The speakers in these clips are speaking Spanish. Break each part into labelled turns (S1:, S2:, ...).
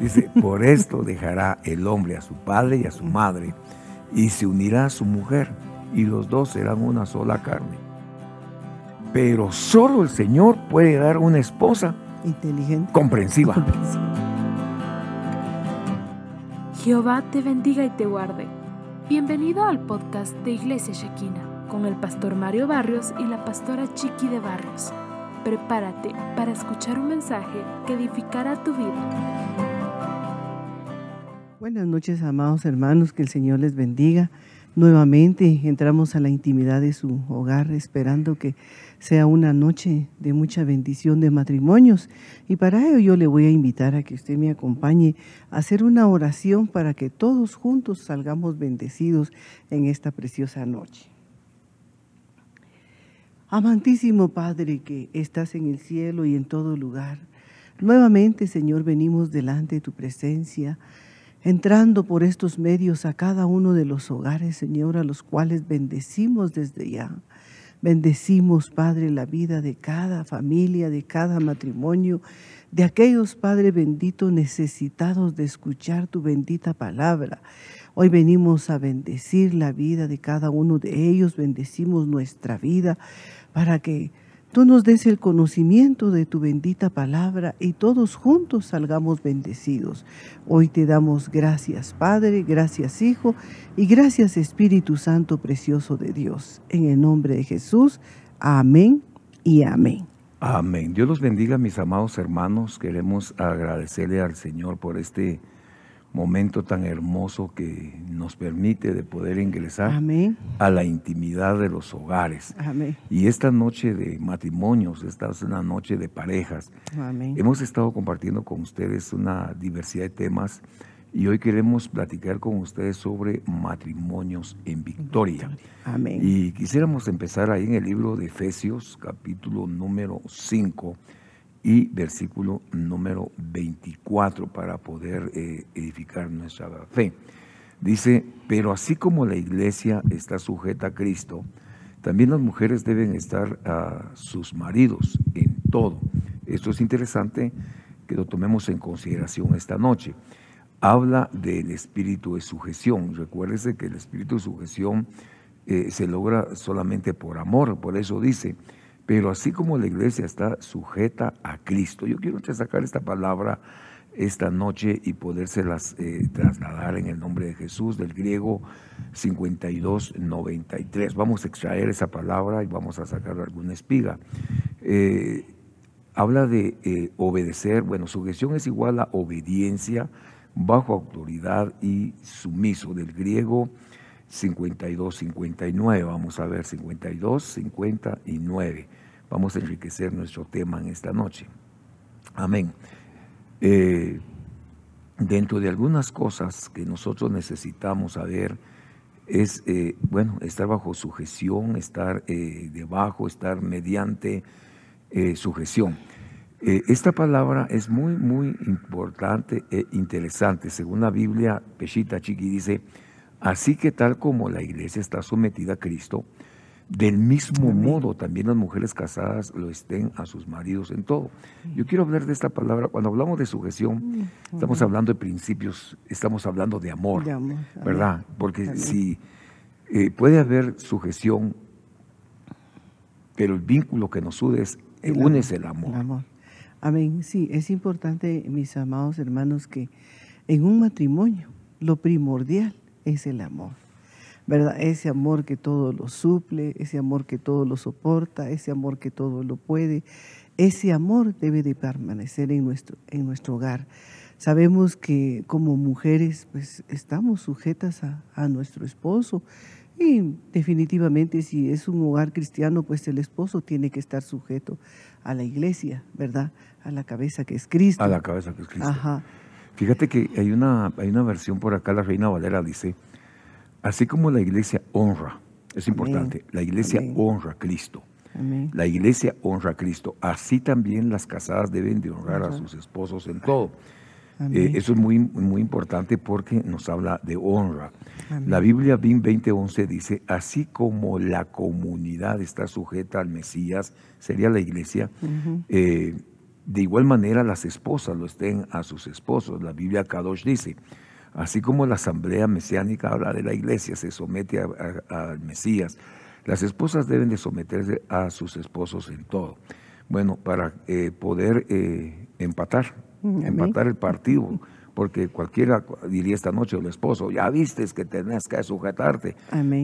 S1: Dice, por esto dejará el hombre a su padre y a su madre y se unirá a su mujer y los dos serán una sola carne. Pero solo el Señor puede dar una esposa
S2: inteligente,
S1: comprensiva.
S3: Jehová te bendiga y te guarde. Bienvenido al podcast de Iglesia Shekina con el pastor Mario Barrios y la pastora Chiqui de Barrios. Prepárate para escuchar un mensaje que edificará tu vida.
S2: Buenas noches, amados hermanos, que el Señor les bendiga. Nuevamente entramos a la intimidad de su hogar esperando que sea una noche de mucha bendición de matrimonios. Y para ello yo le voy a invitar a que usted me acompañe a hacer una oración para que todos juntos salgamos bendecidos en esta preciosa noche. Amantísimo Padre que estás en el cielo y en todo lugar, nuevamente Señor venimos delante de tu presencia entrando por estos medios a cada uno de los hogares, Señor, a los cuales bendecimos desde ya. Bendecimos, Padre, la vida de cada familia, de cada matrimonio, de aquellos, Padre bendito, necesitados de escuchar tu bendita palabra. Hoy venimos a bendecir la vida de cada uno de ellos, bendecimos nuestra vida para que tú nos des el conocimiento de tu bendita palabra y todos juntos salgamos bendecidos. Hoy te damos gracias Padre, gracias Hijo y gracias Espíritu Santo precioso de Dios. En el nombre de Jesús, amén y amén.
S1: Amén. Dios los bendiga, mis amados hermanos. Queremos agradecerle al Señor por este momento tan hermoso que nos permite de poder ingresar a la intimidad de los hogares. Y esta noche de matrimonios, esta es una noche de parejas. Hemos estado compartiendo con ustedes una diversidad de temas y hoy queremos platicar con ustedes sobre matrimonios en victoria. Y quisiéramos empezar ahí en el libro de Efesios, capítulo número 5 y versículo número 24 para poder eh, edificar nuestra fe. Dice, pero así como la iglesia está sujeta a Cristo, también las mujeres deben estar a sus maridos en todo. Esto es interesante que lo tomemos en consideración esta noche. Habla del espíritu de sujeción. Recuérdese que el espíritu de sujeción eh, se logra solamente por amor. Por eso dice, pero así como la iglesia está sujeta a Cristo, yo quiero sacar esta palabra esta noche y podérselas eh, trasladar en el nombre de Jesús del griego 5293. Vamos a extraer esa palabra y vamos a sacar alguna espiga. Eh, habla de eh, obedecer, bueno, sujeción es igual a obediencia bajo autoridad y sumiso del griego 52-59. Vamos a ver 52-59. Vamos a enriquecer nuestro tema en esta noche. Amén. Eh, dentro de algunas cosas que nosotros necesitamos saber es, eh, bueno, estar bajo sujeción, estar eh, debajo, estar mediante sujeción. esta palabra es muy, muy importante e interesante. Según la Biblia, Peshita Chiqui dice, Así que tal como la iglesia está sometida a Cristo, del mismo modo también las mujeres casadas lo estén a sus maridos en todo. Yo quiero hablar de esta palabra, cuando hablamos de sujeción, estamos hablando de principios, estamos hablando de amor, ¿verdad? Porque si eh, puede haber sujeción, pero el vínculo que nos une es, une es el amor. amor.
S2: Amén. Sí, es importante, mis amados hermanos, que en un matrimonio lo primordial es el amor. ¿Verdad? Ese amor que todo lo suple, ese amor que todo lo soporta, ese amor que todo lo puede. Ese amor debe de permanecer en nuestro, en nuestro hogar. Sabemos que como mujeres pues estamos sujetas a, a nuestro esposo y definitivamente si es un hogar cristiano pues el esposo tiene que estar sujeto a la iglesia, ¿verdad? A la cabeza que es Cristo.
S1: A la cabeza que es Cristo. Ajá. Fíjate que hay una, hay una versión por acá, la Reina Valera dice, así como la iglesia honra, es importante, la iglesia honra a Cristo. La iglesia honra a Cristo. Así también las casadas deben de honrar a sus esposos en todo. Eh, eso es muy, muy importante porque nos habla de honra. La Biblia BIM 2011 dice, así como la comunidad está sujeta al Mesías, sería la iglesia, de igual manera las esposas lo estén a sus esposos. La Biblia Kadosh dice, así como la asamblea mesiánica habla de la iglesia, se somete al Mesías, las esposas deben de someterse a sus esposos en todo. Bueno, para eh, poder eh, empatar, empatar el partido, porque cualquiera diría esta noche el esposo, ya vistes que tenés que sujetarte.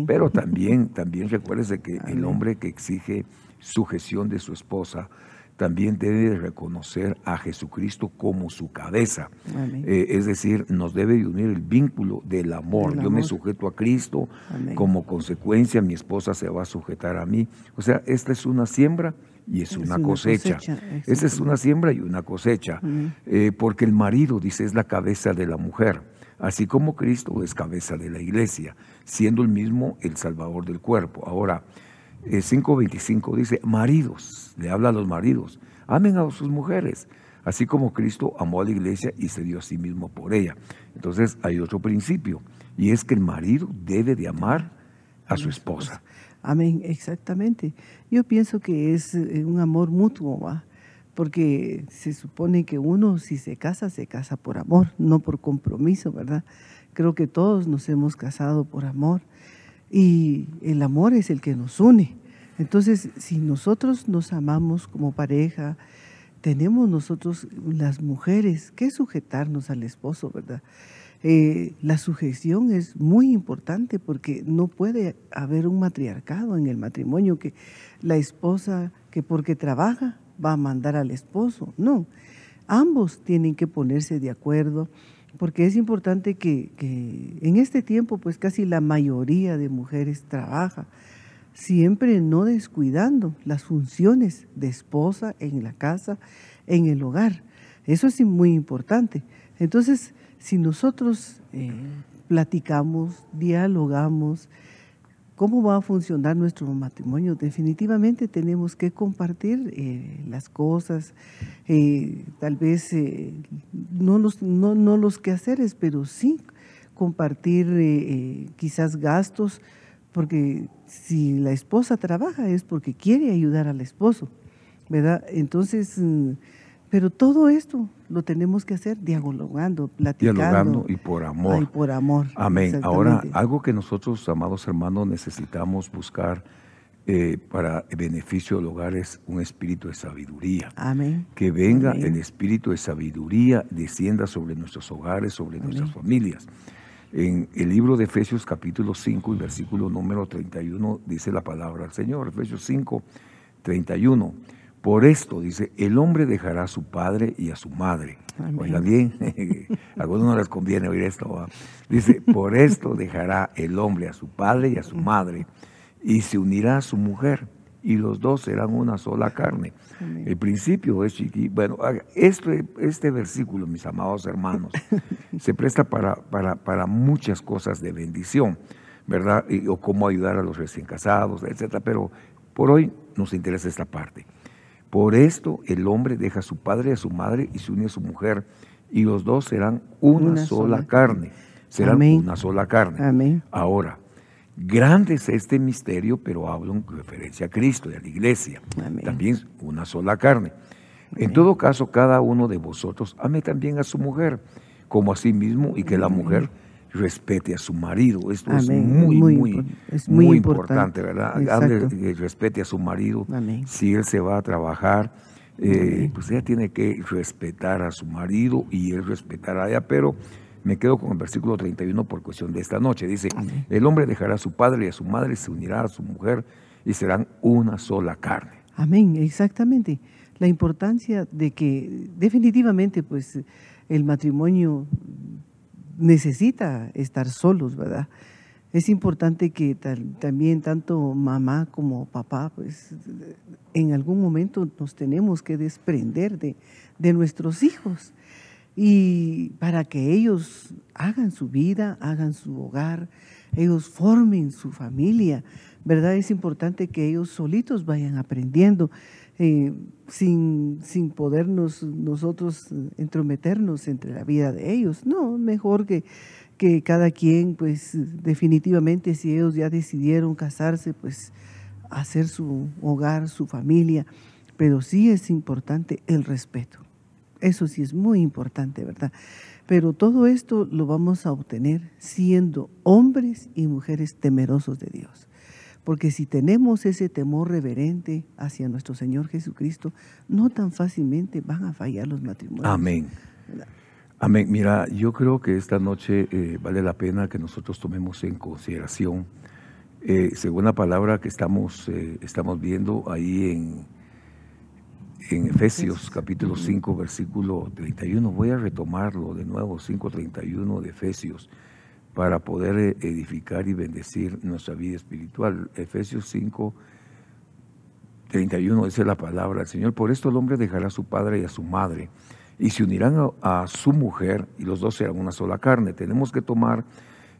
S1: Pero también, también recuérdese que el hombre que exige sujeción de su esposa, también debe reconocer a Jesucristo como su cabeza. Eh, es decir, nos debe unir el vínculo del amor. Yo me sujeto a Cristo, como consecuencia mi esposa se va a sujetar a mí. O sea, esta es una siembra y es, una, cosecha. Esta es una siembra y una cosecha. Eh, porque el marido, dice, es la cabeza de la mujer. Así como Cristo es cabeza de la iglesia, siendo el mismo el salvador del cuerpo. Ahora, 5.25 eh, dice, maridos, le habla a los maridos, amen a sus mujeres, así como Cristo amó a la iglesia y se dio a sí mismo por ella. Entonces hay otro principio, y es que el marido debe de amar a su esposa.
S2: Amén, exactamente. Yo pienso que es eh, un amor mutuo, ¿va? porque se supone que uno si se casa, se casa por amor, no por compromiso, ¿verdad? Creo que todos nos hemos casado por amor y el amor es el que nos une. Entonces, si nosotros nos amamos como pareja, tenemos nosotros las mujeres que sujetarnos al esposo, ¿verdad? Eh, la sujeción es muy importante porque no puede haber un matriarcado en el matrimonio que la esposa que porque trabaja va a mandar al esposo. No, ambos tienen que ponerse de acuerdo porque es importante que, en este tiempo pues casi la mayoría de mujeres trabaja, siempre no descuidando las funciones de esposa en la casa, en el hogar. Eso es muy importante. Entonces, si nosotros eh, platicamos, dialogamos, cómo va a funcionar nuestro matrimonio. Definitivamente tenemos que compartir eh, las cosas, eh, tal vez eh, no, los, no, no, los quehaceres, pero sí compartir quizás gastos, porque si la esposa trabaja es porque quiere ayudar al esposo, ¿verdad? Entonces mm, pero todo esto lo tenemos que hacer dialogando, platicando.
S1: Dialogando y por amor.
S2: Y por amor.
S1: Amén. Ahora, algo que nosotros, amados hermanos, necesitamos buscar eh, para beneficio del hogar es un espíritu de sabiduría.
S2: Amén.
S1: Que venga el espíritu de sabiduría, descienda sobre nuestros hogares, sobre nuestras familias. En el libro de Efesios capítulo 5 y versículo número 31 dice la palabra del Señor, Efesios 5, 31. Por esto, dice, el hombre dejará a su padre y a su madre. Oiga bien, a algunos no les conviene oír esto. Dice, por esto dejará el hombre a su padre y a su madre y se unirá a su mujer y los dos serán una sola carne. El principio es chiqui. Bueno, este, este versículo, mis amados hermanos, se presta para, para, para, muchas cosas de bendición, ¿verdad? o cómo ayudar a los recién casados, etcétera. Pero por hoy nos interesa esta parte. Por esto el hombre deja a su padre y a su madre y se une a su mujer, y los dos serán una, sola, carne. Serán una sola carne. Ahora, grande es este misterio, pero hablo en referencia a Cristo y a la iglesia. También una sola carne. En todo caso, cada uno de vosotros ame también a su mujer como a sí mismo y que la mujer respete a su marido. Esto es muy, muy, muy, importante, ¿verdad? Hable respete a su marido. Si él se va a trabajar, eh, pues ella tiene que respetar a su marido y él respetar a ella, pero me quedo con el versículo 31 por cuestión de esta noche. Dice, el hombre dejará a su padre y a su madre, se unirá a su mujer y serán una sola carne.
S2: Amén, exactamente. La importancia de que definitivamente pues el matrimonio necesita estar solos, ¿verdad? Es importante que también tanto mamá como papá, pues en algún momento nos tenemos que desprender de, de nuestros hijos y para que ellos hagan su vida, hagan su hogar, ellos formen su familia, ¿verdad? Es importante que ellos solitos vayan aprendiendo. Eh, sin, sin podernos nosotros entrometernos entre la vida de ellos. No, mejor que, que cada quien, pues definitivamente si ellos ya decidieron casarse, pues hacer su hogar, su familia. pero sí es importante el respeto. Eso sí es muy importante, ¿verdad? Pero todo esto lo vamos a obtener siendo hombres y mujeres temerosos de Dios. Porque si tenemos ese temor reverente hacia nuestro Señor Jesucristo, no tan fácilmente van a fallar los matrimonios.
S1: Amén. Amén. Mira, yo creo que esta noche eh, vale la pena que nosotros tomemos en consideración, eh, según la palabra que estamos, eh, estamos viendo ahí en, en Efesios capítulo 5, versículo 31. Voy a retomarlo de nuevo, 5.31 de Efesios, para poder edificar y bendecir nuestra vida espiritual. Efesios 5, 31 dice la palabra del Señor. Por esto el hombre dejará a su padre y a su madre y se unirán a, su mujer y los dos serán una sola carne. Tenemos que tomar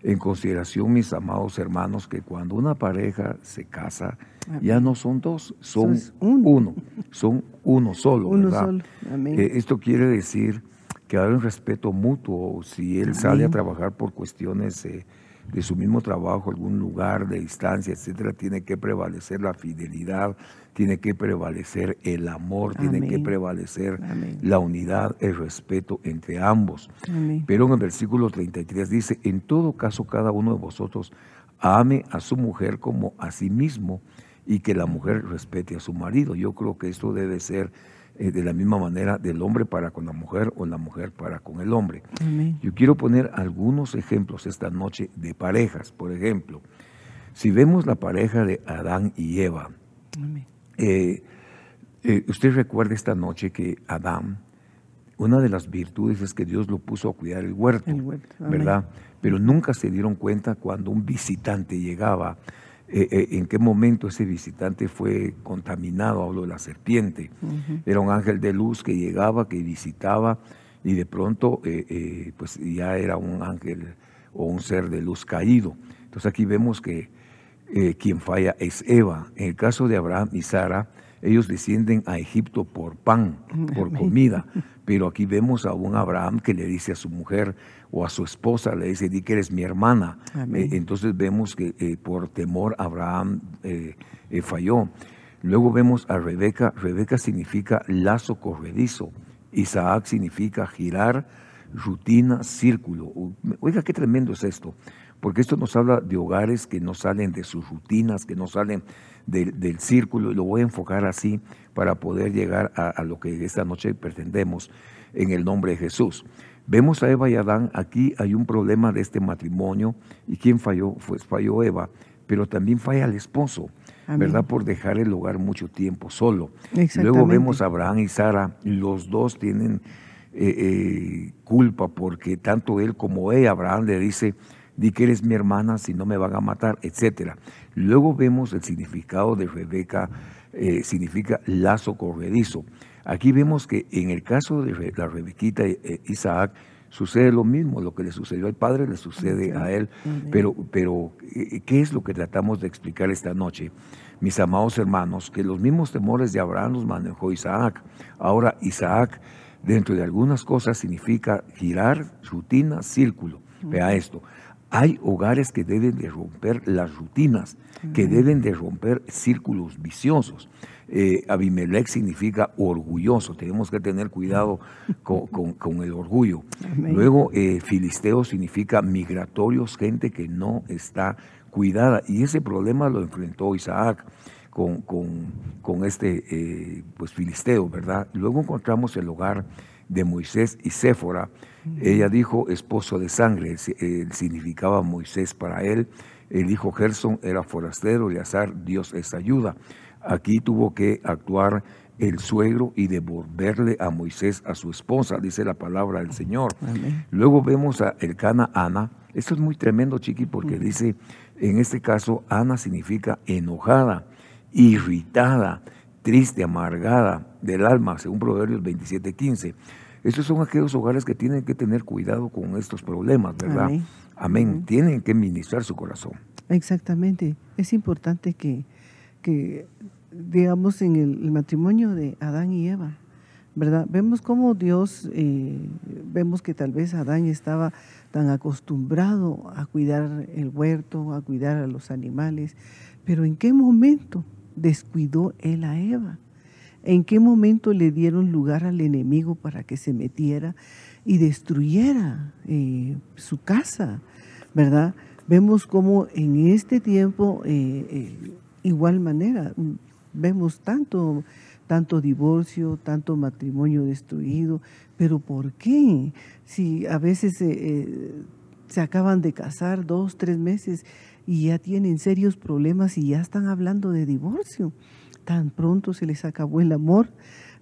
S1: en consideración, mis amados hermanos, que cuando una pareja se casa, ya no son dos, son uno. son uno solo. Uno solo. Eh, esto quiere decir que hay un respeto mutuo. Si él sale a trabajar por cuestiones eh, de su mismo trabajo, algún lugar de distancia, etcétera, tiene que prevalecer la fidelidad, tiene que prevalecer el amor, tiene que prevalecer la unidad, el respeto entre ambos. Pero en el versículo 33 dice, en todo caso cada uno de vosotros ame a su mujer como a sí mismo y que la mujer respete a su marido. Yo creo que esto debe ser eh, de la misma manera del hombre para con la mujer o la mujer para con el hombre. Yo quiero poner algunos ejemplos esta noche de parejas. Por ejemplo, si vemos la pareja de Adán y Eva, eh, eh, usted recuerda esta noche que Adán, una de las virtudes es que Dios lo puso a cuidar el huerto, ¿verdad? Pero nunca se dieron cuenta cuando un visitante llegaba, eh, en qué momento ese visitante fue contaminado, hablo de la serpiente. Era un ángel de luz que llegaba, que visitaba, y de pronto pues ya era un ángel o un ser de luz caído. Entonces aquí vemos que eh, quien falla es Eva. En el caso de Abraham y Sara, ellos descienden a Egipto por pan, por comida. Pero aquí vemos a un Abraham que le dice a su mujer o a su esposa, le dice, di que eres mi hermana. Eh, entonces vemos que eh, por temor Abraham falló. Luego vemos a Rebeca. Rebeca significa lazo corredizo. Isaac significa girar, rutina, círculo. Oiga, qué tremendo es esto porque esto nos habla de hogares que no salen de sus rutinas, que no salen del círculo, y lo voy a enfocar así para poder llegar a, lo que esta noche pretendemos en el nombre de Jesús. Vemos a Eva y Adán, aquí hay un problema de este matrimonio, y ¿quién falló? Pues falló Eva, pero también falla el esposo, ¿verdad? Por dejar el hogar mucho tiempo solo. Luego vemos a Abraham y Sara, los dos tienen eh, eh, culpa porque tanto él como ella, Abraham le dice, di que eres mi hermana si no me van a matar, etc. Luego vemos el significado de Rebeca, eh, significa lazo corredizo. Aquí vemos que en el caso de la Rebequita e Isaac, sucede lo mismo, lo que le sucedió al padre le sucede a él, pero, pero eh, ¿qué es lo que tratamos de explicar esta noche? Mis amados hermanos, que los mismos temores de Abraham los manejó Isaac. Ahora Isaac, dentro de algunas cosas, significa girar, rutina, círculo. Vea esto. Hay hogares que deben de romper las rutinas, que deben de romper círculos viciosos. Eh, Abimelech significa orgulloso, tenemos que tener cuidado con, el orgullo. Luego, eh, Filisteo significa migratorios, gente que no está cuidada. Y ese problema lo enfrentó Isaac con, con, este eh, pues, Filisteo, ¿verdad? Luego encontramos el hogar de Moisés y Séfora. Ella dijo esposo de sangre, significaba Moisés para él. El hijo Gerson era forastero, Eleazar, Dios es ayuda. Aquí tuvo que actuar el suegro y devolverle a Moisés a su esposa, dice la palabra del Señor. Luego vemos a Elcana Ana. Esto es muy tremendo, chiqui, porque dice, en este caso, Ana significa enojada, irritada, triste, amargada del alma, según Proverbios 27:15. Estos son aquellos hogares que tienen que tener cuidado con estos problemas, ¿verdad? Amén. Tienen que ministrar su corazón.
S2: Exactamente. Es importante que, que digamos, en el, matrimonio de Adán y Eva, ¿verdad? Vemos cómo Dios, eh, vemos que tal vez Adán estaba tan acostumbrado a cuidar el huerto, a cuidar a los animales, pero ¿en qué momento descuidó él a Eva. ¿En qué momento le dieron lugar al enemigo para que se metiera y destruyera eh, su casa? ¿Verdad? Vemos como en este tiempo, eh, eh, igual manera, vemos tanto, tanto divorcio, tanto matrimonio destruido, pero ¿por qué? Si a veces se acaban de casar dos, tres meses y ya tienen serios problemas y ya están hablando de divorcio. Tan pronto se les acabó el amor,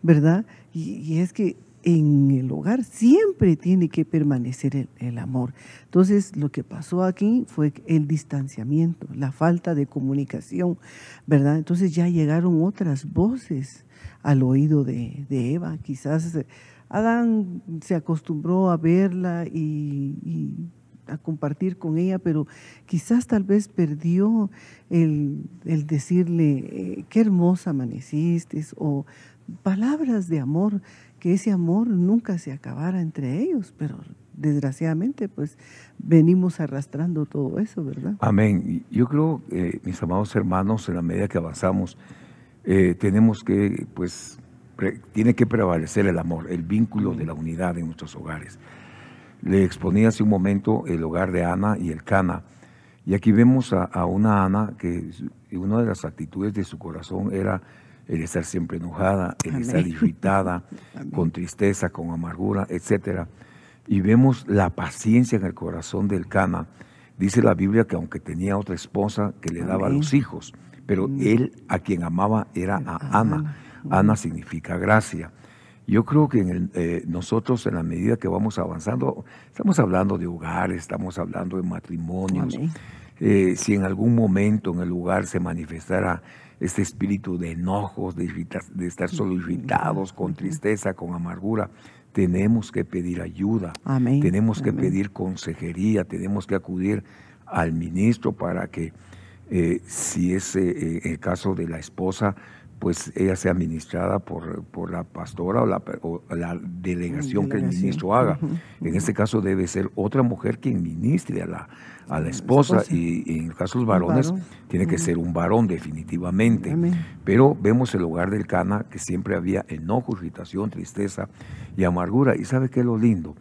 S2: ¿verdad? Y, es que en el hogar siempre tiene que permanecer el, amor. Entonces, lo que pasó aquí fue el distanciamiento, la falta de comunicación, ¿verdad? Entonces ya llegaron otras voces al oído de, Eva. Quizás Adán se acostumbró a verla y a compartir con ella, pero quizás tal vez perdió el, decirle, eh, qué hermosa amaneciste, o palabras de amor, que ese amor nunca se acabara entre ellos, pero desgraciadamente pues venimos arrastrando todo eso, ¿verdad?
S1: Amén. Yo creo, eh, mis amados hermanos, en la medida que avanzamos, eh, tenemos que, pues, tiene que prevalecer el amor, el vínculo de la unidad en nuestros hogares. Le exponía hace un momento el hogar de Ana y el Cana. Y aquí vemos a, una Ana que una de las actitudes de su corazón era el estar siempre enojada, el estar irritada, con tristeza, con amargura, etc. Y vemos la paciencia en el corazón del Cana. Dice la Biblia que aunque tenía otra esposa que le daba los hijos, pero él a quien amaba era a Ana. Ana significa gracia. Yo creo que en eh, nosotros en la medida que vamos avanzando, estamos hablando de hogares, estamos hablando de matrimonios. Eh, si en algún momento en el lugar se manifestara este espíritu de enojos, de, estar solo irritados, con tristeza, con amargura, tenemos que pedir ayuda, tenemos que pedir consejería, tenemos que acudir al ministro para que, eh, si es el caso de la esposa, pues ella sea administrada por, por la pastora o la, la delegación, que el ministro haga. En este caso debe ser otra mujer quien ministre a la, a la esposa, Y, en el caso de los varones tiene que ser un varón definitivamente. Pero vemos el hogar del Cana que siempre había enojo, irritación, tristeza y amargura. ¿Y sabe qué es lo lindo?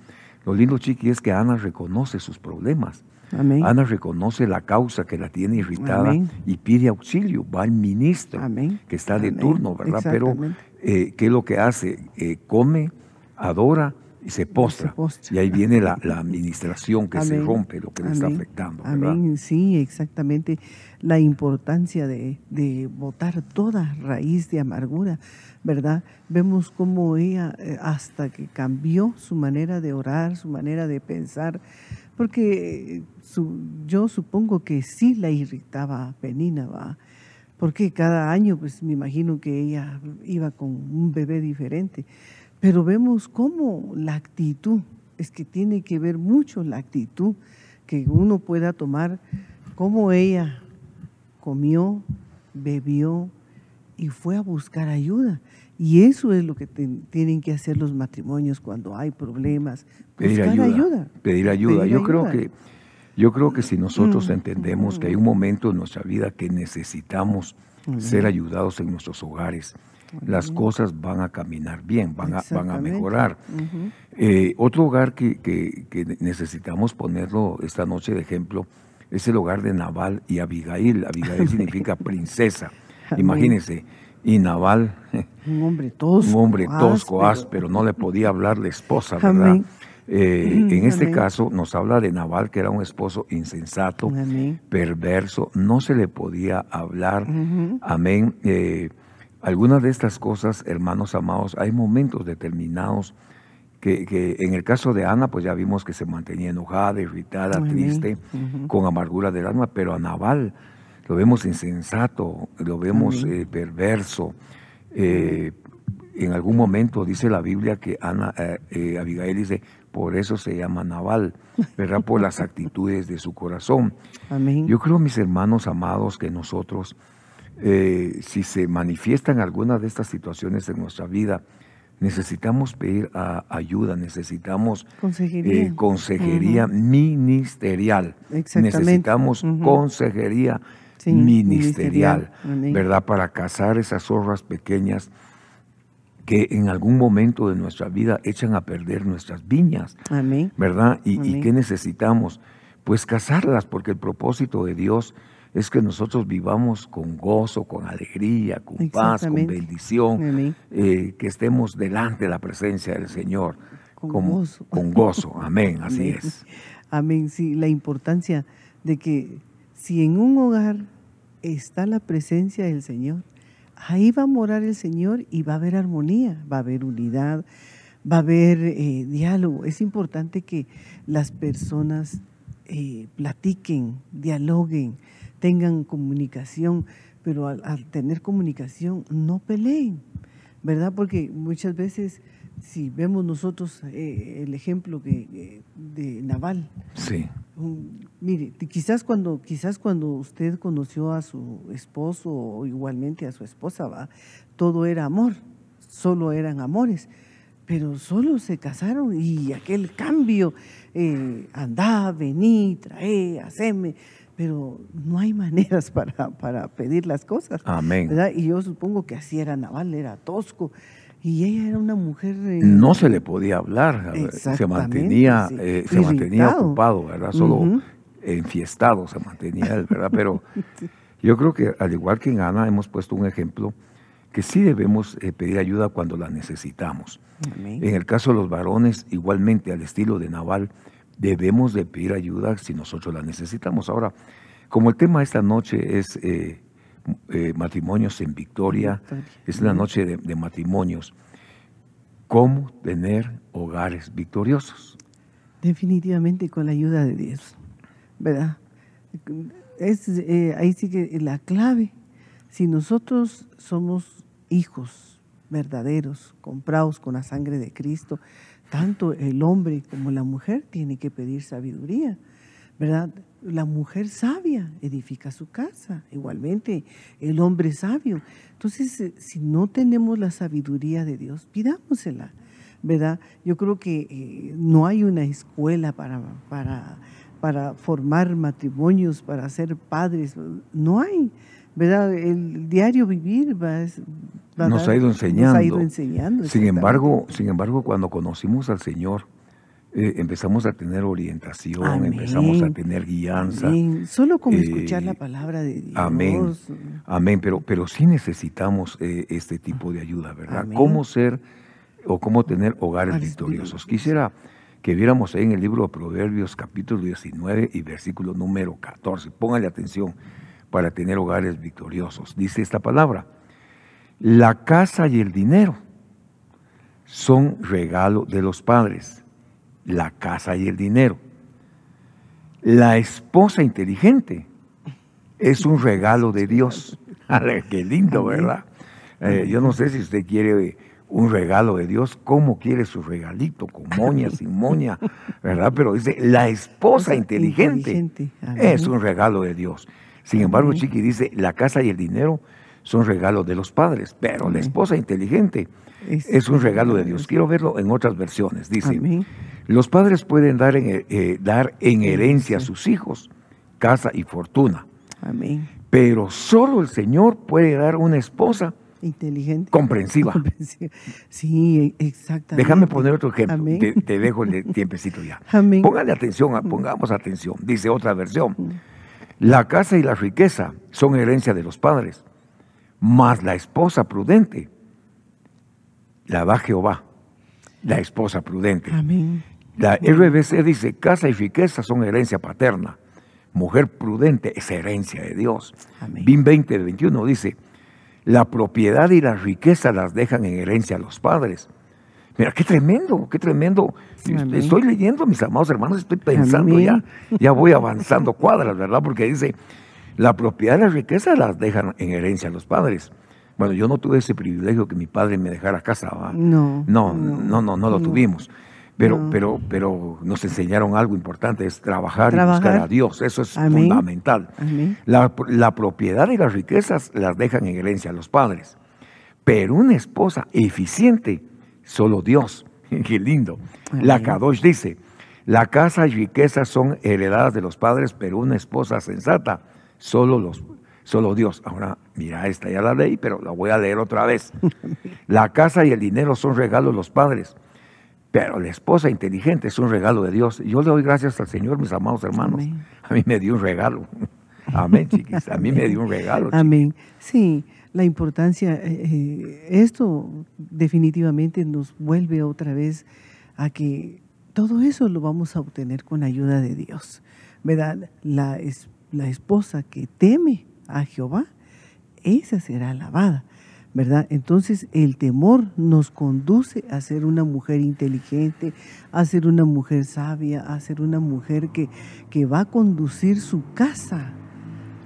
S1: Lo lindo, Chiqui, es que Ana reconoce sus problemas. Ana reconoce la causa que la tiene irritada y pide auxilio, va al ministro que está de turno, ¿verdad? Pero, eh, ¿qué es lo que hace? Eh, come, adora y se postra. Y ahí viene la, administración que se rompe, lo que le está afectando. ¿verdad? Amén,
S2: sí, exactamente. La importancia de, de botar toda raíz de amargura, ¿verdad? Vemos cómo ella, eh, hasta que cambió su manera de orar, su manera de pensar, porque yo supongo que sí la irritaba a Penina, ¿va? porque cada año, pues me imagino que ella iba con un bebé diferente. Pero vemos cómo la actitud, es que tiene que ver mucho la actitud que uno pueda tomar, cómo ella comió, bebió y fue a buscar ayuda. Y eso es lo que tienen que hacer los matrimonios cuando hay problemas.
S1: Pedir ayuda, Pedir ayuda. yo creo que yo creo que si nosotros mm. entendemos que hay un momento en nuestra vida que necesitamos ser ayudados en nuestros hogares, las cosas van a caminar bien, van a, van a mejorar. Eh, otro hogar que, que, necesitamos ponerlo esta noche de ejemplo es el hogar de Naval y Abigail. Abigail significa princesa. Imagínense, y Naval,
S2: un hombre tosco,
S1: un hombre tosco áspero. no le podía hablar la esposa, ¿verdad? Eh, en este caso nos habla de Naval, que era un esposo insensato, perverso, no se le podía hablar. Amén. Eh, algunas de estas cosas, hermanos amados, hay momentos determinados que, en el caso de Ana, pues ya vimos que se mantenía enojada, irritada, triste, con amargura del alma, pero a Naval lo vemos insensato, lo vemos eh, perverso. Eh, en algún momento dice la Biblia que Ana, eh, Abigail dice, por eso se llama Naval, ¿verdad? Por las actitudes de su corazón. Yo creo, mis hermanos amados, que nosotros, si se manifiestan algunas de estas situaciones en nuestra vida, necesitamos pedir ayuda, necesitamos consejería, ministerial. Necesitamos consejería ministerial, ¿verdad? Para cazar esas zorras pequeñas que en algún momento de nuestra vida echan a perder nuestras viñas. Amén. ¿Verdad? ¿Y, ¿Y qué necesitamos? Pues casarlas, porque el propósito de Dios es que nosotros vivamos con gozo, con alegría, con paz, con bendición, eh, que estemos delante de la presencia del Señor. Con gozo. Con gozo, amén, así es.
S2: Amén, sí, la importancia de que si en un hogar está la presencia del Señor, ahí va a morar el Señor y va a haber armonía, va a haber unidad, va a haber eh, diálogo. Es importante que las personas eh, platiquen, dialoguen, tengan comunicación, pero al, tener comunicación no peleen, ¿verdad? Porque muchas veces, si vemos nosotros eh, el ejemplo que, de Naval,
S1: sí.
S2: mire, quizás cuando, quizás cuando usted conoció a su esposo o igualmente a su esposa, ¿va? todo era amor, solo eran amores pero solo se casaron y aquel cambio, eh, andá, vení, trae, haceme, pero no hay maneras para, para pedir las cosas.
S1: Amén.
S2: Y yo supongo que así era Naval, era tosco. Y ella era una mujer...
S1: Eh, no se le podía hablar, se mantenía, eh, se mantenía ocupado, ¿verdad? Solo enfiestado se mantenía él, ¿verdad? Pero yo creo que al igual que en Ana hemos puesto un ejemplo que sí debemos eh, pedir ayuda cuando la necesitamos. En el caso de los varones, igualmente al estilo de Naval, debemos de pedir ayuda si nosotros la necesitamos. Ahora, como el tema esta noche es eh, matrimonios en victoria, es la noche de, matrimonios, ¿cómo tener hogares victoriosos?
S2: Definitivamente con la ayuda de Dios, ¿verdad? Es, eh, ahí sí que la clave, si nosotros somos hijos verdaderos, comprados con la sangre de Cristo, tanto el hombre como la mujer tiene que pedir sabiduría, ¿verdad? La mujer sabia edifica su casa, igualmente el hombre sabio. Entonces, eh, si no tenemos la sabiduría de Dios, pidámosela, ¿verdad? Yo creo que eh, no hay una escuela para, para, para formar matrimonios, para ser padres, no hay. ¿verdad? El diario vivir va,
S1: nos, ha ido enseñando. Sin embargo, sin embargo, cuando conocimos al Señor, eh, empezamos a tener orientación, empezamos a tener guianza.
S2: Solo con escuchar la eh, palabra de Dios.
S1: Amén. Amén, pero, pero sí necesitamos eh, este tipo de ayuda, ¿verdad? ¿Cómo ser o cómo tener hogares victoriosos? Quisiera que viéramos ahí en el libro de Proverbios capítulo 19 y versículo número 14. Póngale atención para tener hogares victoriosos. Dice esta palabra, la casa y el dinero son regalo de los padres. La casa y el dinero. La esposa inteligente es un regalo de Dios. Qué lindo, ¿verdad? Eh, yo no sé si usted quiere un regalo de Dios, cómo quiere su regalito, con moña, sin moña, ¿verdad? Pero dice, la esposa inteligente, es un regalo de Dios. Sin embargo, Chiqui dice, la casa y el dinero son regalos de los padres, pero la esposa inteligente es, un regalo de Dios. Quiero verlo en otras versiones. Dice, los padres pueden dar en, eh, dar en herencia a sus hijos casa y fortuna. Amén. Pero solo el Señor puede dar una esposa
S2: inteligente,
S1: comprensiva.
S2: Sí, exactamente.
S1: Déjame poner otro ejemplo. Te, dejo el tiempecito ya. Amén. Póngale atención, pongamos atención. Dice otra versión. La casa y la riqueza son herencia de los padres, mas la esposa prudente la da Jehová, la esposa prudente. Amén. La RBC dice, casa y riqueza son herencia paterna, mujer prudente es herencia de Dios. Amén. BIM 20, 21 dice, la propiedad y la riqueza las dejan en herencia a los padres. Mira, qué tremendo, qué tremendo. Estoy leyendo, mis amados hermanos, estoy pensando ya, ya voy avanzando cuadras, ¿verdad? Porque dice, la propiedad y la riqueza las dejan en herencia a los padres. Bueno, yo no tuve ese privilegio que mi padre me dejara casa.
S2: No,
S1: no, no, no, no, lo tuvimos. Pero, pero, pero nos enseñaron algo importante, es trabajar, y buscar a Dios. Eso es fundamental. La, la, propiedad y las riquezas las dejan en herencia a los padres. Pero una esposa eficiente, solo Dios. Qué lindo. La Kadosh dice, la casa y riquezas son heredadas de los padres, pero una esposa sensata solo los solo Dios. Ahora, mira, esta ya la leí, pero la voy a leer otra vez. La casa y el dinero son regalos de los padres, pero la esposa inteligente es un regalo de Dios. Yo le doy gracias al Señor, mis amados hermanos. A mí me dio un regalo. Amén, chiquis. A mí me dio un regalo.
S2: Amén. Sí, la importancia, eh, eh, esto definitivamente nos vuelve otra vez a que todo eso lo vamos a obtener con ayuda de Dios. ¿Verdad? La, la esposa que teme a Jehová, esa será alabada. ¿verdad? Entonces el temor nos conduce a ser una mujer inteligente, a ser una mujer sabia, a ser una mujer que, que va a conducir su casa,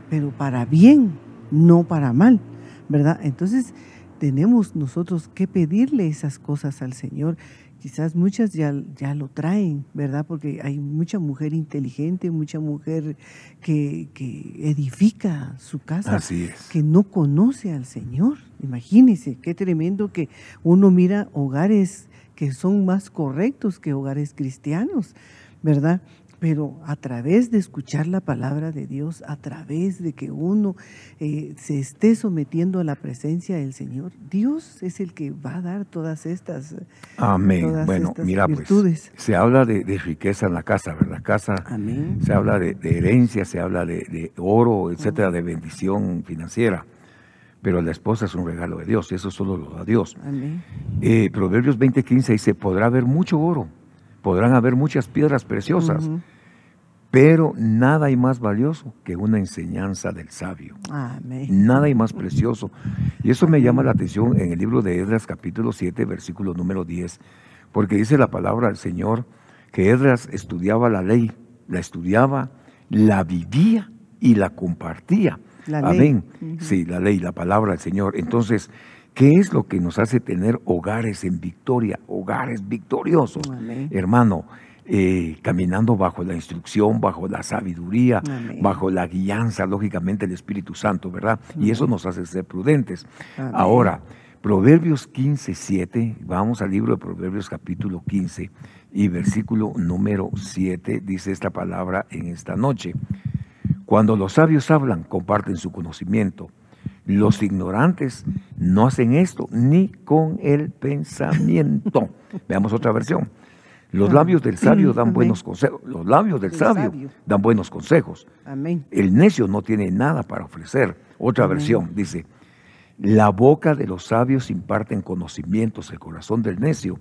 S2: pero para bien, no para mal, ¿verdad? Entonces tenemos nosotros que pedirle esas cosas al Señor quizás muchas ya, ya lo traen, ¿verdad? Porque hay mucha mujer inteligente, mucha mujer que, edifica su casa, que no conoce al Señor. Imagínense, qué tremendo que uno mira hogares que son más correctos que hogares cristianos, ¿verdad? Pero a través de escuchar la palabra de Dios, a través de que uno eh, se esté sometiendo a la presencia del Señor, Dios es el que va a dar todas estas
S1: Amén. bueno, mira, pues se habla de, riqueza en la casa, ¿verdad? Casa, Amén. se habla de, herencia, se habla de, oro, etcétera, de bendición financiera. Pero la esposa es un regalo de Dios y eso solo lo da Dios. Amén. Eh, Proverbios 20:15 dice: podrá haber mucho oro, podrán haber muchas piedras preciosas. Pero nada hay más valioso que una enseñanza del sabio. Nada hay más precioso. Y eso me llama la atención en el libro de Edras capítulo 7, versículo número 10, porque dice la palabra del Señor que Edras estudiaba la ley, la estudiaba, la vivía y la compartía. Amén. Sí, la ley, la palabra del Señor. Entonces, ¿qué es lo que nos hace tener hogares en victoria, hogares victoriosos? Hermano, eh, caminando bajo la instrucción, bajo la sabiduría, bajo la guianza, lógicamente, del Espíritu Santo, ¿verdad? Y eso nos hace ser prudentes. Ahora, Proverbios 15, 7, vamos al libro de Proverbios capítulo 15 y versículo número 7, dice esta palabra en esta noche. Cuando los sabios hablan, comparten su conocimiento. Los ignorantes no hacen esto ni con el pensamiento. Veamos otra versión. Los labios del sabio dan buenos consejos. Los labios del sabio, dan buenos consejos. Amén. El necio no tiene nada para ofrecer. Otra versión dice, la boca de los sabios imparten conocimientos, el corazón del necio,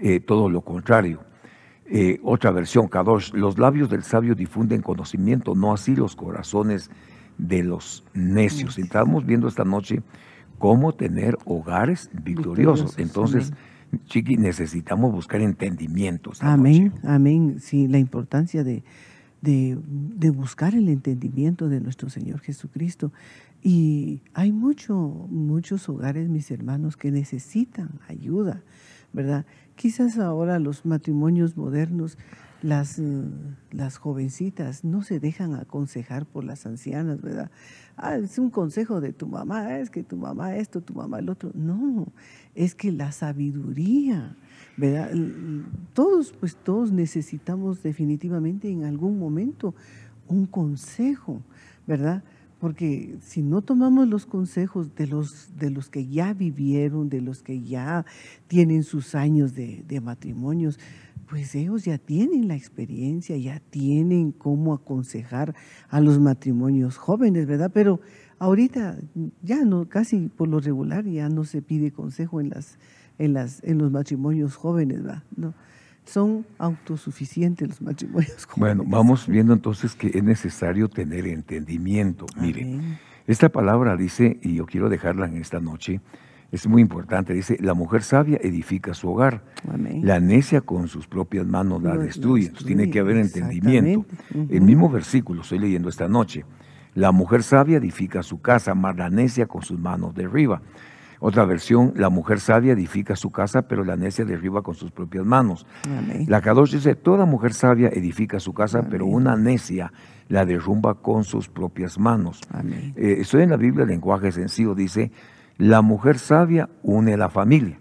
S1: eh, todo lo contrario. Eh, otra versión, Kadosh, los labios del sabio difunden conocimiento, no así los corazones de los necios. Estamos viendo esta noche cómo tener hogares victoriosos. Entonces, Chiqui, necesitamos buscar entendimientos.
S2: Amén, amén. Sí, la importancia de, de, buscar el entendimiento de nuestro Señor Jesucristo. Y hay mucho, muchos hogares, mis hermanos, que necesitan ayuda, ¿verdad? Quizás ahora los matrimonios modernos, las, las jovencitas no se dejan aconsejar por las ancianas, ¿verdad? Ah, es un consejo de tu mamá, es que tu mamá esto, tu mamá el otro. No, es que la sabiduría, ¿verdad? Todos, pues todos necesitamos definitivamente en algún momento un consejo, ¿verdad? Porque si no tomamos los consejos de los, de los que ya vivieron, de los que ya tienen sus años de, de matrimonios, pues ellos ya tienen la experiencia, ya tienen cómo aconsejar a los matrimonios jóvenes, ¿verdad? Pero Ahorita ya no, casi por lo regular ya no se pide consejo en las, en las, en los matrimonios jóvenes, ¿va? No, son autosuficientes los matrimonios jóvenes.
S1: Bueno, vamos viendo entonces que es necesario tener entendimiento. Mire, esta palabra dice, y yo quiero dejarla en esta noche, es muy importante, dice, la mujer sabia edifica su hogar, la necia con sus propias manos la destruye. tiene que haber entendimiento. El mismo versículo estoy leyendo esta noche. La mujer sabia edifica su casa, mas la necia con sus manos derriba. Otra versión, la mujer sabia edifica su casa, pero la necia derriba con sus propias manos. La Kadosh dice, toda mujer sabia edifica su casa, pero una necia la derrumba con sus propias manos. Eh, estoy en la Biblia, el lenguaje sencillo, dice, la mujer sabia une la familia.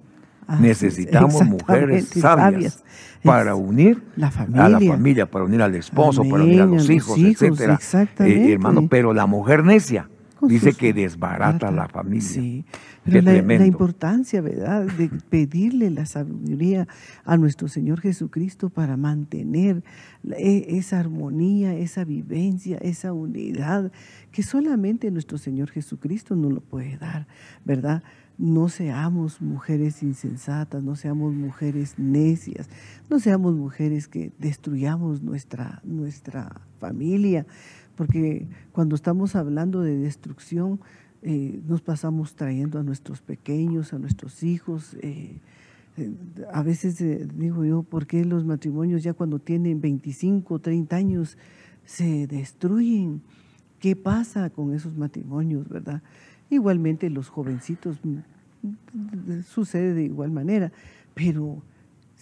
S1: Necesitamos mujeres sabias, para unir a la familia, para unir al esposo, para unir a los hijos, etcétera. Eh, hermano, pero la mujer necia, Dice que desbarata la familia.
S2: Sí, pero la, importancia, ¿verdad?, de pedirle la sabiduría a nuestro Señor Jesucristo para mantener e, esa armonía, esa vivencia, esa unidad que solamente nuestro Señor Jesucristo nos lo puede dar, ¿verdad? No seamos mujeres insensatas, no seamos mujeres necias, no seamos mujeres que destruyamos nuestra, nuestra familia, porque cuando estamos hablando de destrucción, eh, nos pasamos trayendo a nuestros pequeños, a nuestros hijos. Eh, eh, a veces digo yo, ¿por qué los matrimonios ya cuando tienen 25, 30 años se destruyen? ¿Qué pasa con esos matrimonios, verdad? Igualmente los jovencitos mm, sucede de igual manera, pero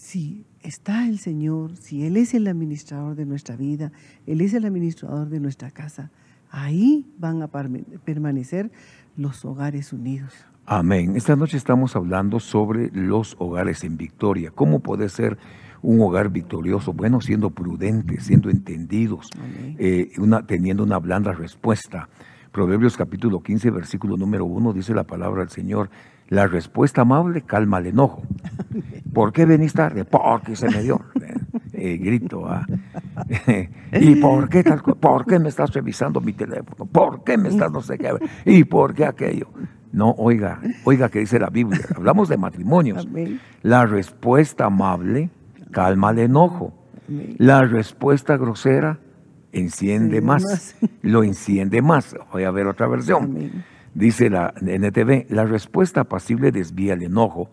S2: si está el Señor, si Él es el administrador de nuestra vida, Él es el administrador de nuestra casa, ahí van a permanecer los hogares unidos.
S1: Amén. Esta noche estamos hablando sobre los hogares en victoria. ¿Cómo puede ser un hogar victorioso? Bueno, siendo prudentes, siendo entendidos, eh, una, teniendo una blanda respuesta. Proverbios capítulo 15, versículo número 1 dice la palabra del Señor, la respuesta amable calma el enojo. ¿Por qué venís tarde? Porque se me dio. Eh, grito. ¿ah? ¿Y por qué, tal, por qué me estás revisando mi teléfono? ¿Por qué me estás no sé qué? ¿Y por qué aquello? No, oiga, oiga que dice la Biblia. Hablamos de matrimonios. La respuesta amable calma el enojo. La respuesta grosera enciende más. Lo enciende más. Voy a ver otra versión. Dice la NTV, la respuesta pasible desvía el enojo,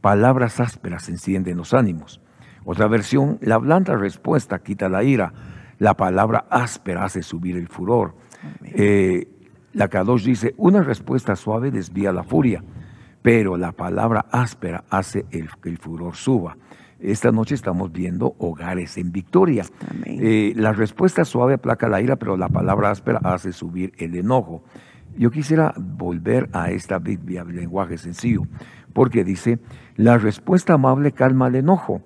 S1: palabras ásperas encienden los ánimos. Otra versión, la blanda respuesta quita la ira, la palabra áspera hace subir el furor. Eh, la Kadosh dice, una respuesta suave desvía la furia, pero la palabra áspera hace el, que el furor suba. Esta noche estamos viendo hogares en victoria. Eh, la respuesta suave aplaca la ira, pero la palabra áspera hace subir el enojo. Yo quisiera volver a esta Biblia, lenguaje sencillo, porque dice, la respuesta amable calma el enojo,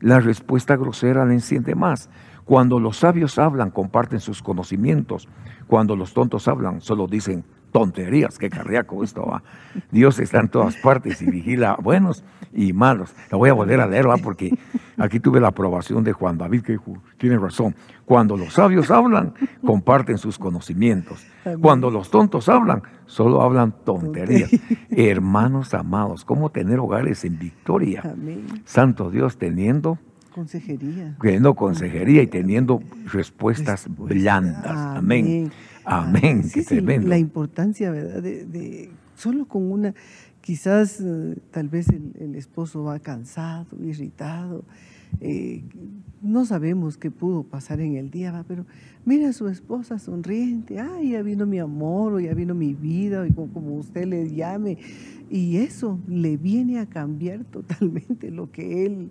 S1: la respuesta grosera la enciende más. Cuando los sabios hablan, comparten sus conocimientos. Cuando los tontos hablan, solo dicen tonterías, qué cardíaco esto va. Dios está en todas partes y vigila a buenos y malos. La voy a volver a leer, ¿va? porque aquí tuve la aprobación de Juan David, que tiene razón. Cuando los sabios hablan, comparten sus conocimientos. Cuando los tontos hablan, solo hablan tonterías. Hermanos amados, ¿cómo tener hogares en victoria? Santo Dios, teniendo
S2: consejería.
S1: Teniendo consejería y teniendo respuestas blandas. Amén. Amén.
S2: La importancia, ¿verdad? De, solo con una, quizás eh, tal vez el, esposo va cansado, irritado, eh, no sabemos qué pudo pasar en el día, pero mira a su esposa sonriente, ay, ya vino mi amor, o ya vino mi vida, o como, usted le llame, y eso le viene a cambiar totalmente lo que él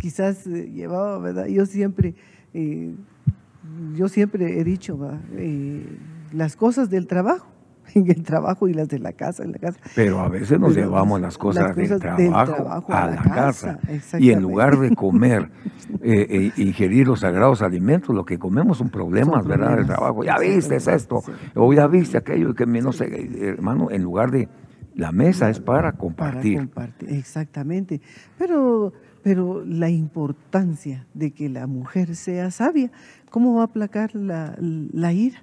S2: quizás eh, llevaba, ¿verdad? Yo siempre, yo siempre he dicho, ¿verdad? Las cosas del trabajo en el trabajo y las de la casa en la casa.
S1: Pero a veces nos llevamos las cosas, del, trabajo a, la, casa. y en lugar de comer, eh, e ingerir los sagrados alimentos, lo que comemos son problemas, ¿verdad? Del trabajo. Ya viste esto, o ya viste aquello que no sé, hermano, en lugar de la mesa es para compartir. Para compartir,
S2: exactamente. Pero, pero la importancia de que la mujer sea sabia, ¿cómo va a aplacar la, la ira?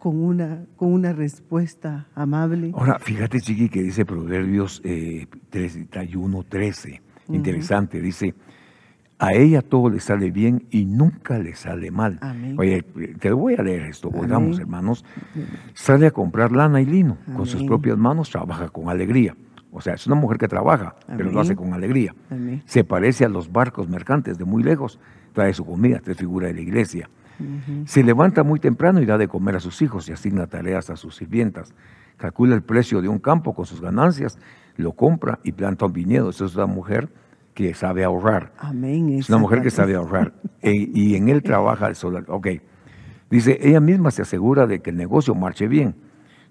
S2: Con una, con una respuesta amable.
S1: Ahora, fíjate, Chiqui, que dice Proverbios eh, 31, 13. Interesante, dice, a ella todo le sale bien y nunca le sale mal. Oye, te voy a leer esto, oigamos, hermanos. Sale a comprar lana y lino con sus propias manos, trabaja con alegría. O sea, es una mujer que trabaja, pero lo hace con alegría. Se parece a los barcos mercantes de muy lejos, trae su comida, trae figura de la iglesia. Se levanta muy temprano y da de comer a sus hijos y asigna tareas a sus sirvientas. Calcula el precio de un campo con sus ganancias, lo compra y planta un viñedo. Esa es una mujer que sabe ahorrar.
S2: Amén.
S1: Es una mujer que sabe ahorrar. E, y en él trabaja el sol. Ok. Dice, ella misma se asegura de que el negocio marche bien.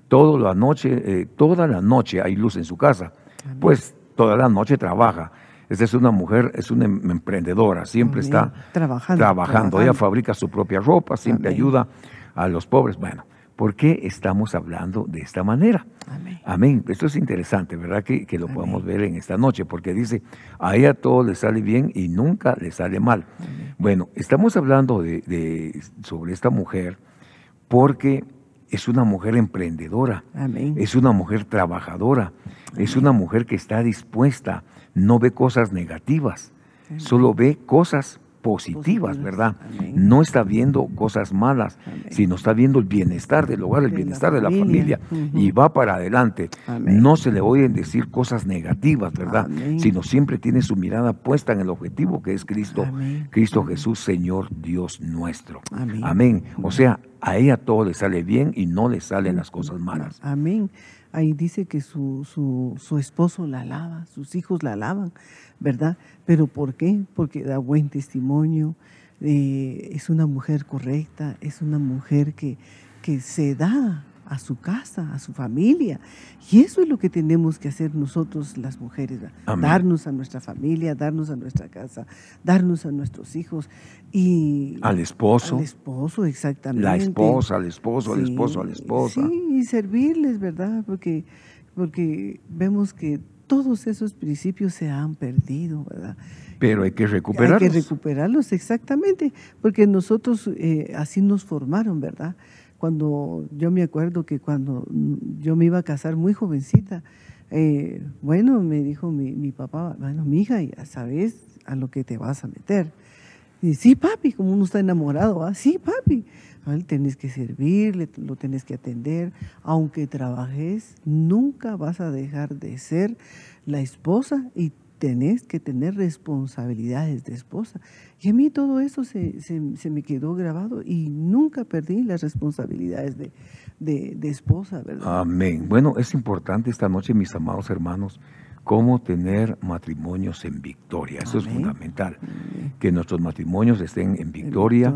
S1: Toda la noche, eh, toda la noche hay luz en su casa. Pues toda la noche trabaja. Esta es una mujer, es una em, emprendedora, siempre está trabajando, trabajando. Ella fabrica su propia ropa, siempre ayuda a los pobres. Bueno, ¿Por qué estamos hablando de esta manera? Amén. Esto es interesante, ¿verdad? Que, lo podemos ver en esta noche, porque dice, a ella todo le sale bien y nunca le sale mal. Bueno, estamos hablando de, sobre esta mujer porque es una mujer emprendedora, es una mujer trabajadora, es una mujer que está dispuesta, no ve cosas negativas, solo ve cosas positivas, ¿verdad? No está viendo cosas malas, sino está viendo el bienestar del hogar, el bienestar de la familia, y va para adelante. No se le oyen decir cosas negativas, ¿verdad? Sino siempre tiene su mirada puesta en el objetivo que es Cristo, Cristo Jesús, Señor Dios nuestro. Amén. O sea, a ella todo le sale bien y no le salen las cosas malas.
S2: Amén. Ahí dice que su, su, su esposo la alaba, sus hijos la alaban, ¿verdad? ¿Pero por qué? Porque da buen testimonio, eh, es una mujer correcta, es una mujer que, que se da a su casa, a su familia. Y eso es lo que tenemos que hacer nosotros las mujeres, darnos a nuestra familia, darnos a nuestra casa, darnos a nuestros hijos y
S1: al esposo.
S2: Al esposo, exactamente.
S1: La esposa, al esposo, al esposo, a la esposa.
S2: Sí, y servirles, ¿verdad? Porque, porque vemos que todos esos principios se han perdido, ¿verdad?
S1: Pero hay que recuperarlos.
S2: Hay que recuperarlos, exactamente, porque nosotros eh, así nos formaron, ¿verdad? Cuando yo me acuerdo que cuando yo me iba a casar muy jovencita, eh, bueno, me dijo mi, papá, bueno, mi hija, ya sabes a lo que te vas a meter. Y sí, papi, como uno está enamorado, ¿ah? sí, papi. A él tenés que servir, lo tenés que atender. Aunque trabajes, nunca vas a dejar de ser la esposa y tenés que tener responsabilidades de esposa. Y a mí todo eso se, se, me quedó grabado y nunca perdí las responsabilidades de, de, esposa, ¿verdad?
S1: Amén. Bueno, es importante esta noche, mis amados hermanos, cómo tener matrimonios en victoria. Eso es fundamental. Que nuestros matrimonios estén en victoria,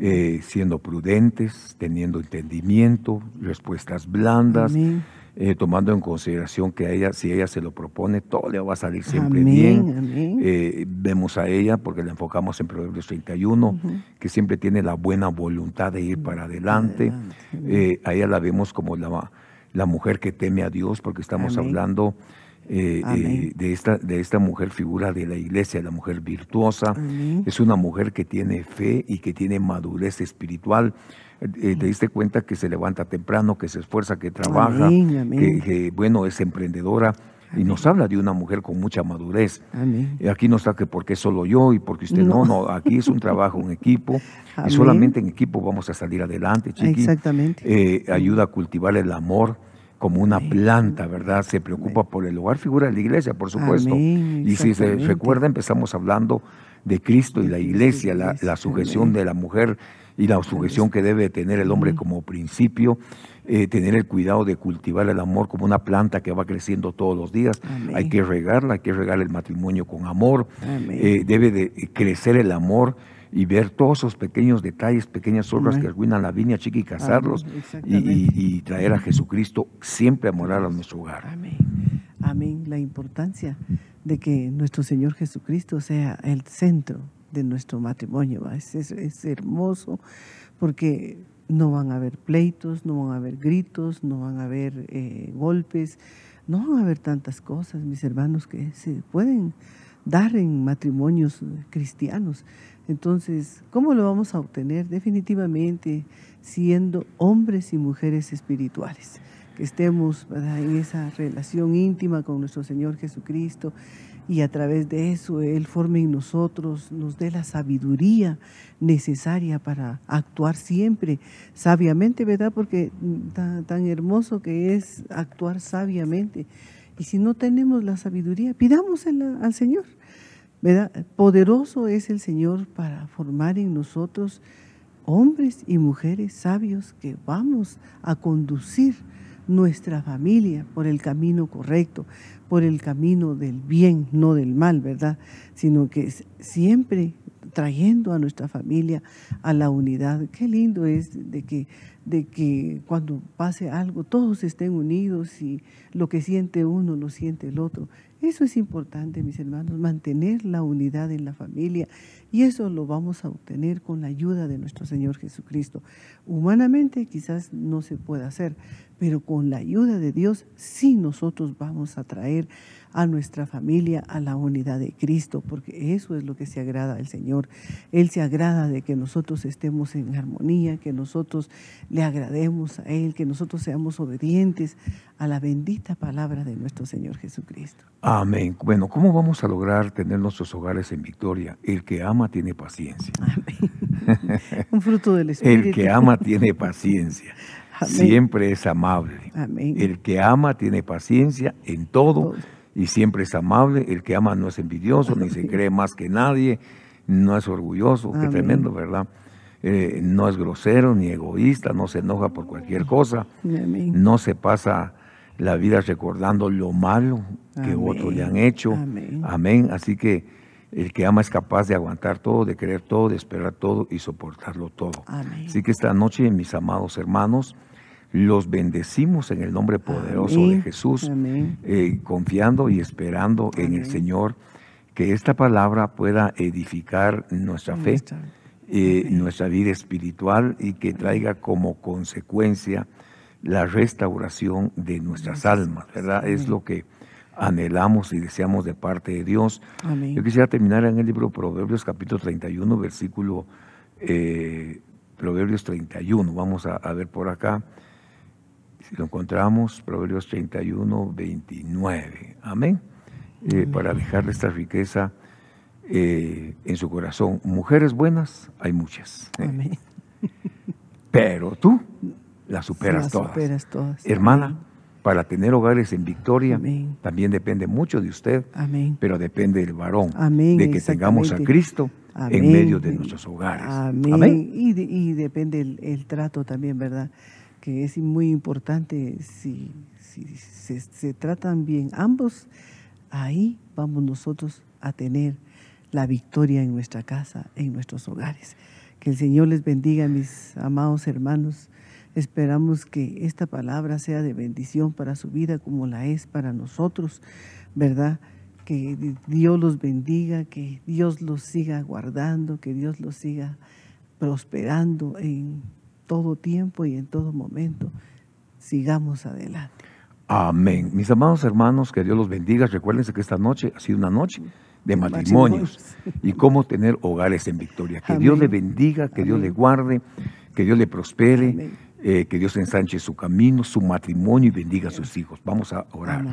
S1: eh, siendo prudentes, teniendo entendimiento, respuestas blandas. Eh, tomando en consideración que ella, si ella se lo propone, todo le va a salir siempre bien. Eh, vemos a ella, porque la enfocamos en Proverbios 31, que siempre tiene la buena voluntad de ir para adelante. Eh, a ella la vemos como la, la mujer que teme a Dios, porque estamos hablando de, esta, de esta mujer figura de la iglesia, la mujer virtuosa. Es una mujer que tiene fe y que tiene madurez espiritual eh, te diste cuenta que se levanta temprano, que se esfuerza, que trabaja, Que, bueno, es emprendedora. Y nos habla de una mujer con mucha madurez. Y aquí no está que porque solo yo y porque usted no, no, aquí es un trabajo en equipo. Y solamente en equipo vamos a salir adelante, chiqui.
S2: Exactamente.
S1: Eh, ayuda a cultivar el amor como una planta, ¿verdad? Se preocupa por el hogar, figura de la iglesia, por supuesto. Y si se recuerda, empezamos hablando de Cristo y la iglesia, la, la sujeción de la mujer y la sujeción que debe tener el hombre como principio, eh, tener el cuidado de cultivar el amor como una planta que va creciendo todos los días. Hay que regarla, hay que regar el matrimonio con amor. Eh, debe de crecer el amor y ver todos esos pequeños detalles, pequeñas obras que arruinan la viña chica y casarlos y, traer a Jesucristo siempre a morar a nuestro hogar.
S2: Amén. Amén. La importancia de que nuestro Señor Jesucristo sea el centro de nuestro matrimonio. Es, hermoso porque no van a haber pleitos, no van a haber gritos, no van a haber eh, golpes, no van a haber tantas cosas, mis hermanos, que se pueden dar en matrimonios cristianos. Entonces, ¿cómo lo vamos a obtener? Definitivamente siendo hombres y mujeres espirituales, que estemos en esa relación íntima con nuestro Señor Jesucristo y a través de eso Él forme en nosotros, nos dé la sabiduría necesaria para actuar siempre sabiamente, ¿verdad? Porque tan, hermoso que es actuar sabiamente. Y si no tenemos la sabiduría, pidámosela al Señor, ¿verdad? Poderoso es el Señor para formar en nosotros hombres y mujeres sabios que vamos a conducir nuestra familia por el camino correcto, por el camino del bien, no del mal, ¿verdad? Sino que siempre trayendo a nuestra familia a la unidad. Qué lindo es de que, de que cuando pase algo todos estén unidos y lo que siente uno lo siente el otro. Eso es importante, mis hermanos, mantener la unidad en la familia y eso lo vamos a obtener con la ayuda de nuestro Señor Jesucristo. Humanamente quizás no se pueda hacer, pero con la ayuda de Dios sí nosotros vamos a traer a nuestra familia a la unidad de Cristo, porque eso es lo que se agrada al Señor. Él se agrada de que nosotros estemos en armonía, que nosotros le agrademos a Él, que nosotros seamos obedientes a la bendita palabra de nuestro Señor Jesucristo.
S1: Amén. Bueno, ¿cómo vamos a lograr tener nuestros hogares en victoria? El que ama tiene paciencia.
S2: Amén. Un fruto del Espíritu.
S1: El que ama tiene paciencia. Siempre es amable. Amén. El que ama tiene paciencia en todo y siempre es amable. El que ama no es envidioso, ni se cree más que nadie, no es orgulloso, qué tremendo, ¿verdad? Eh, no es grosero ni egoísta, no se enoja por cualquier cosa, no se pasa la vida recordando lo malo que otros le han hecho. Amén. Así que el que ama es capaz de aguantar todo, de querer todo, de esperar todo y soportarlo todo. Así que esta noche, mis amados hermanos, los bendecimos en el nombre poderoso de Jesús, eh, confiando y esperando en el Señor, que esta palabra pueda edificar nuestra fe, eh, nuestra vida espiritual y que traiga como consecuencia la restauración de nuestras almas, ¿verdad? Es lo que anhelamos y deseamos de parte de Dios. Yo quisiera terminar en el libro Proverbios capítulo 31, versículo eh, Proverbios 31. Vamos a ver por acá. Si lo encontramos, Proverbios 31, 29. Amén. Eh, para dejarle esta riqueza eh, en su corazón. Mujeres buenas, hay muchas. ¿eh? Amén. Pero tú las superas, todas. Hermana, para tener hogares en victoria, también depende mucho de usted, Amén. pero depende del varón, de que tengamos a Cristo en medio de nuestros hogares.
S2: Amén. Y, depende el trato también, ¿verdad? Que es muy importante, si, se, tratan bien ambos, ahí vamos nosotros a tener la victoria en nuestra casa, en nuestros hogares. Que el Señor les bendiga, mis amados hermanos. Esperamos que esta palabra sea de bendición para su vida como la es para nosotros, ¿verdad? Que Dios los bendiga, que Dios los siga guardando, que Dios los siga prosperando en todo tiempo y en todo momento. Sigamos adelante.
S1: Amén. Mis amados hermanos, que Dios los bendiga. Recuérdense que esta noche ha sido una noche de matrimonios y cómo tener hogares en victoria. Que Dios le bendiga, que Dios le guarde, que Dios le prospere, eh, que Dios ensanche su camino, su matrimonio y bendiga a sus hijos. Vamos a orar.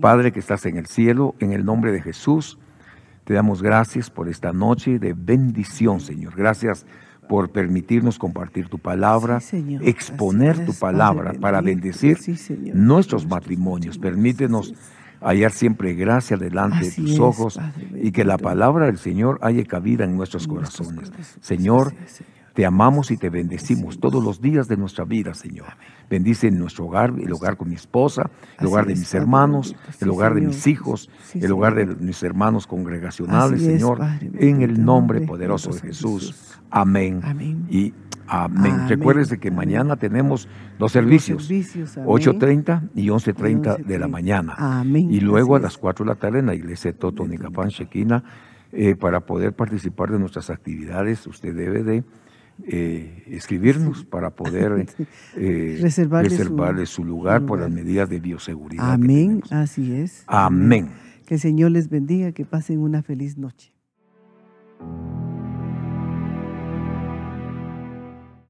S1: Padre que estás en el cielo, en el nombre de Jesús, te damos gracias por esta noche de bendición, Señor. Gracias por permitirnos compartir tu palabra, exponer tu palabra para bendecir nuestros matrimonios. Permítenos hallar siempre gracia delante de tus ojos y que la palabra del Señor haya cabida en nuestros corazones. Señor, te amamos y te bendecimos todos los días de nuestra vida, Señor. Bendice en nuestro hogar, el hogar con mi esposa, el hogar de mis hermanos, el hogar de mis hijos, el hogar de mis hermanos congregacionales, Señor, en el nombre poderoso de Jesús. Amén. Y amén. Recuérdese que mañana tenemos dos servicios, 8.30 y 11.30 de la mañana. Y luego a las 4 de la tarde en la iglesia de Toto Nicapán, Shekina, eh, para poder participar de nuestras actividades, usted debe de eh, escribirnos para poder eh, reservarle, su, lugar por las medidas de bioseguridad.
S2: Amén, así es.
S1: Amén.
S2: Que el Señor les bendiga, que pasen una feliz noche.